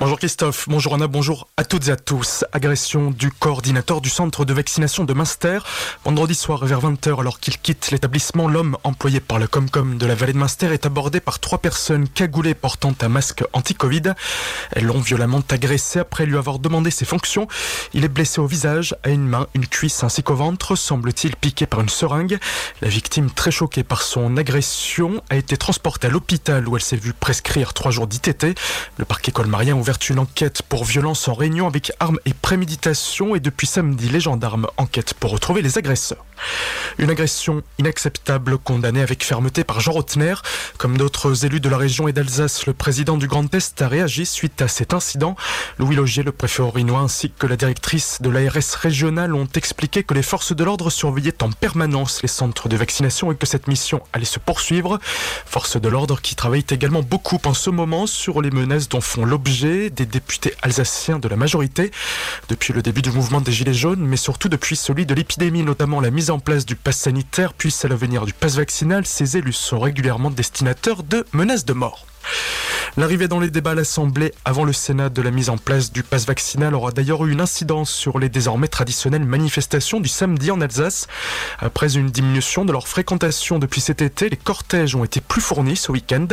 Bonjour Christophe, bonjour Anna, bonjour à toutes et à tous. Agression du coordinateur du centre de vaccination de Münster. Vendredi soir vers 20h, alors qu'il quitte l'établissement, l'homme employé par le Comcom de la vallée de Münster est abordé par trois personnes cagoulées portant un masque anti-Covid. Elles l'ont violemment agressé après lui avoir demandé ses fonctions. Il est blessé au visage, à une main, une cuisse ainsi qu'au ventre, semble-t-il piqué par une seringue. La victime, très choquée par son agression, a été transportée à l'hôpital où elle s'est vue prescrire trois jours d'ITT. Le parquet colmarien ouvert une enquête pour violence en réunion avec armes et préméditation et depuis samedi, les gendarmes enquêtent pour retrouver les agresseurs. Une agression inacceptable condamnée avec fermeté par Jean Rotner. Comme d'autres élus de la région et d'Alsace, le président du Grand Est a réagi suite à cet incident. Louis Logier, le préfet orinois, ainsi que la directrice de l'ARS régionale ont expliqué que les forces de l'ordre surveillaient en permanence les centres de vaccination et que cette mission allait se poursuivre. Forces de l'ordre qui travaillent également beaucoup en ce moment sur les menaces dont font l'objet des députés alsaciens de la majorité. Depuis le début du mouvement des Gilets jaunes, mais surtout depuis celui de l'épidémie, notamment la mise en place du pass sanitaire, puis à l'avenir du pass vaccinal, ces élus sont régulièrement destinateurs de menaces de mort. L'arrivée dans les débats à l'Assemblée avant le Sénat de la mise en place du pass vaccinal aura d'ailleurs eu une incidence sur les désormais traditionnelles manifestations du samedi en Alsace. Après une diminution de leur fréquentation depuis cet été, les cortèges ont été plus fournis ce week-end.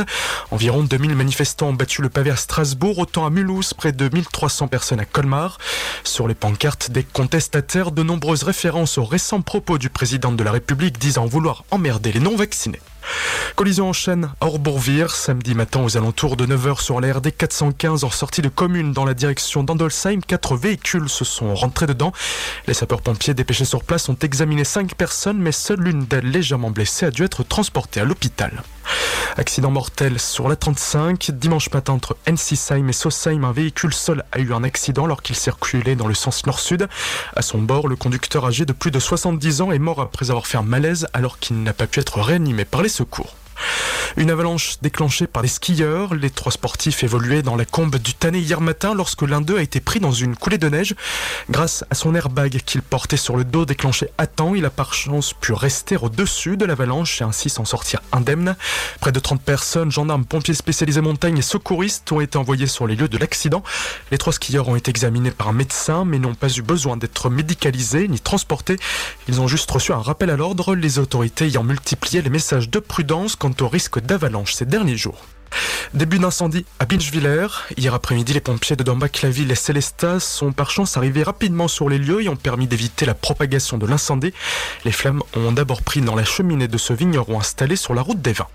Environ 2000 manifestants ont battu le pavé à Strasbourg, autant à Mulhouse, près de 1300 personnes à Colmar. Sur les pancartes des contestataires, de nombreuses références aux récents propos du président de la République disant vouloir emmerder les non-vaccinés. Collision en chaîne à Orbourvire, samedi matin aux alentours de 9h sur la RD 415 en sortie de commune dans la direction d'Andolsheim. Quatre véhicules se sont rentrés dedans. Les sapeurs-pompiers dépêchés sur place ont examiné cinq personnes, mais seule l'une d'elles légèrement blessée a dû être transportée à l'hôpital. Accident mortel sur la 35. Dimanche matin, entre Ensisheim et Sosheim, un véhicule seul a eu un accident alors qu'il circulait dans le sens nord-sud. À son bord, le conducteur âgé de plus de 70 ans est mort après avoir fait un malaise alors qu'il n'a pas pu être réanimé par les secours. Une avalanche déclenchée par les skieurs. Les trois sportifs évoluaient dans la combe du Tanné hier matin lorsque l'un d'eux a été pris dans une coulée de neige. Grâce à son airbag qu'il portait sur le dos déclenché à temps, il a par chance pu rester au-dessus de l'avalanche et ainsi s'en sortir indemne. Près de 30 personnes, gendarmes, pompiers spécialisés montagne et secouristes ont été envoyés sur les lieux de l'accident. Les trois skieurs ont été examinés par un médecin mais n'ont pas eu besoin d'être médicalisés ni transportés. Ils ont juste reçu un rappel à l'ordre, les autorités ayant multiplié les messages de prudence quant au risque d'avalanche ces derniers jours. Début d'incendie à Binchviller. Hier après-midi, les pompiers de Dombach-la-Ville et Célestas sont par chance arrivés rapidement sur les lieux et ont permis d'éviter la propagation de l'incendie. Les flammes ont d'abord pris dans la cheminée de ce vigneron installé sur la route des vins.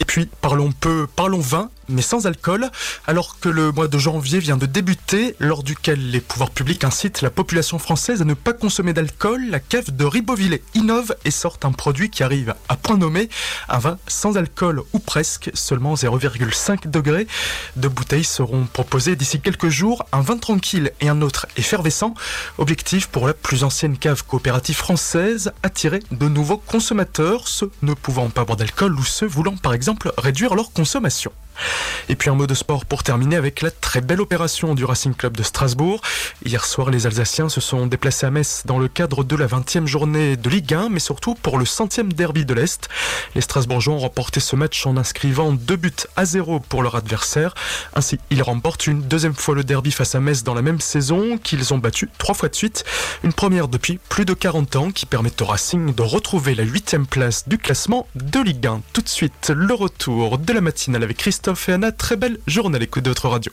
Et puis, parlons peu, parlons vin mais sans alcool, alors que le mois de janvier vient de débuter, lors duquel les pouvoirs publics incitent la population française à ne pas consommer d'alcool, la cave de Ribeauvillé innove et sort un produit qui arrive à point nommé, un vin sans alcool ou presque, seulement 0,5 degrés. Deux bouteilles seront proposées d'ici quelques jours, un vin tranquille et un autre effervescent. Objectif pour la plus ancienne cave coopérative française, attirer de nouveaux consommateurs, ceux ne pouvant pas boire d'alcool ou ceux voulant par exemple réduire leur consommation. Et puis un mot de sport pour terminer avec la très belle opération du Racing Club de Strasbourg. Hier soir, les Alsaciens se sont déplacés à Metz dans le cadre de la 20e journée de Ligue 1, mais surtout pour le centième derby de l'Est. Les Strasbourgeois ont remporté ce match en inscrivant deux buts à zéro pour leur adversaire. Ainsi, ils remportent une deuxième fois le derby face à Metz dans la même saison qu'ils ont battu trois fois de suite. Une première depuis plus de 40 ans qui permet au Racing de retrouver la huitième place du classement de Ligue 1. Tout de suite, le retour de la matinale avec Christophe Christophe et Anna, très belle journée à l'écoute de votre radio.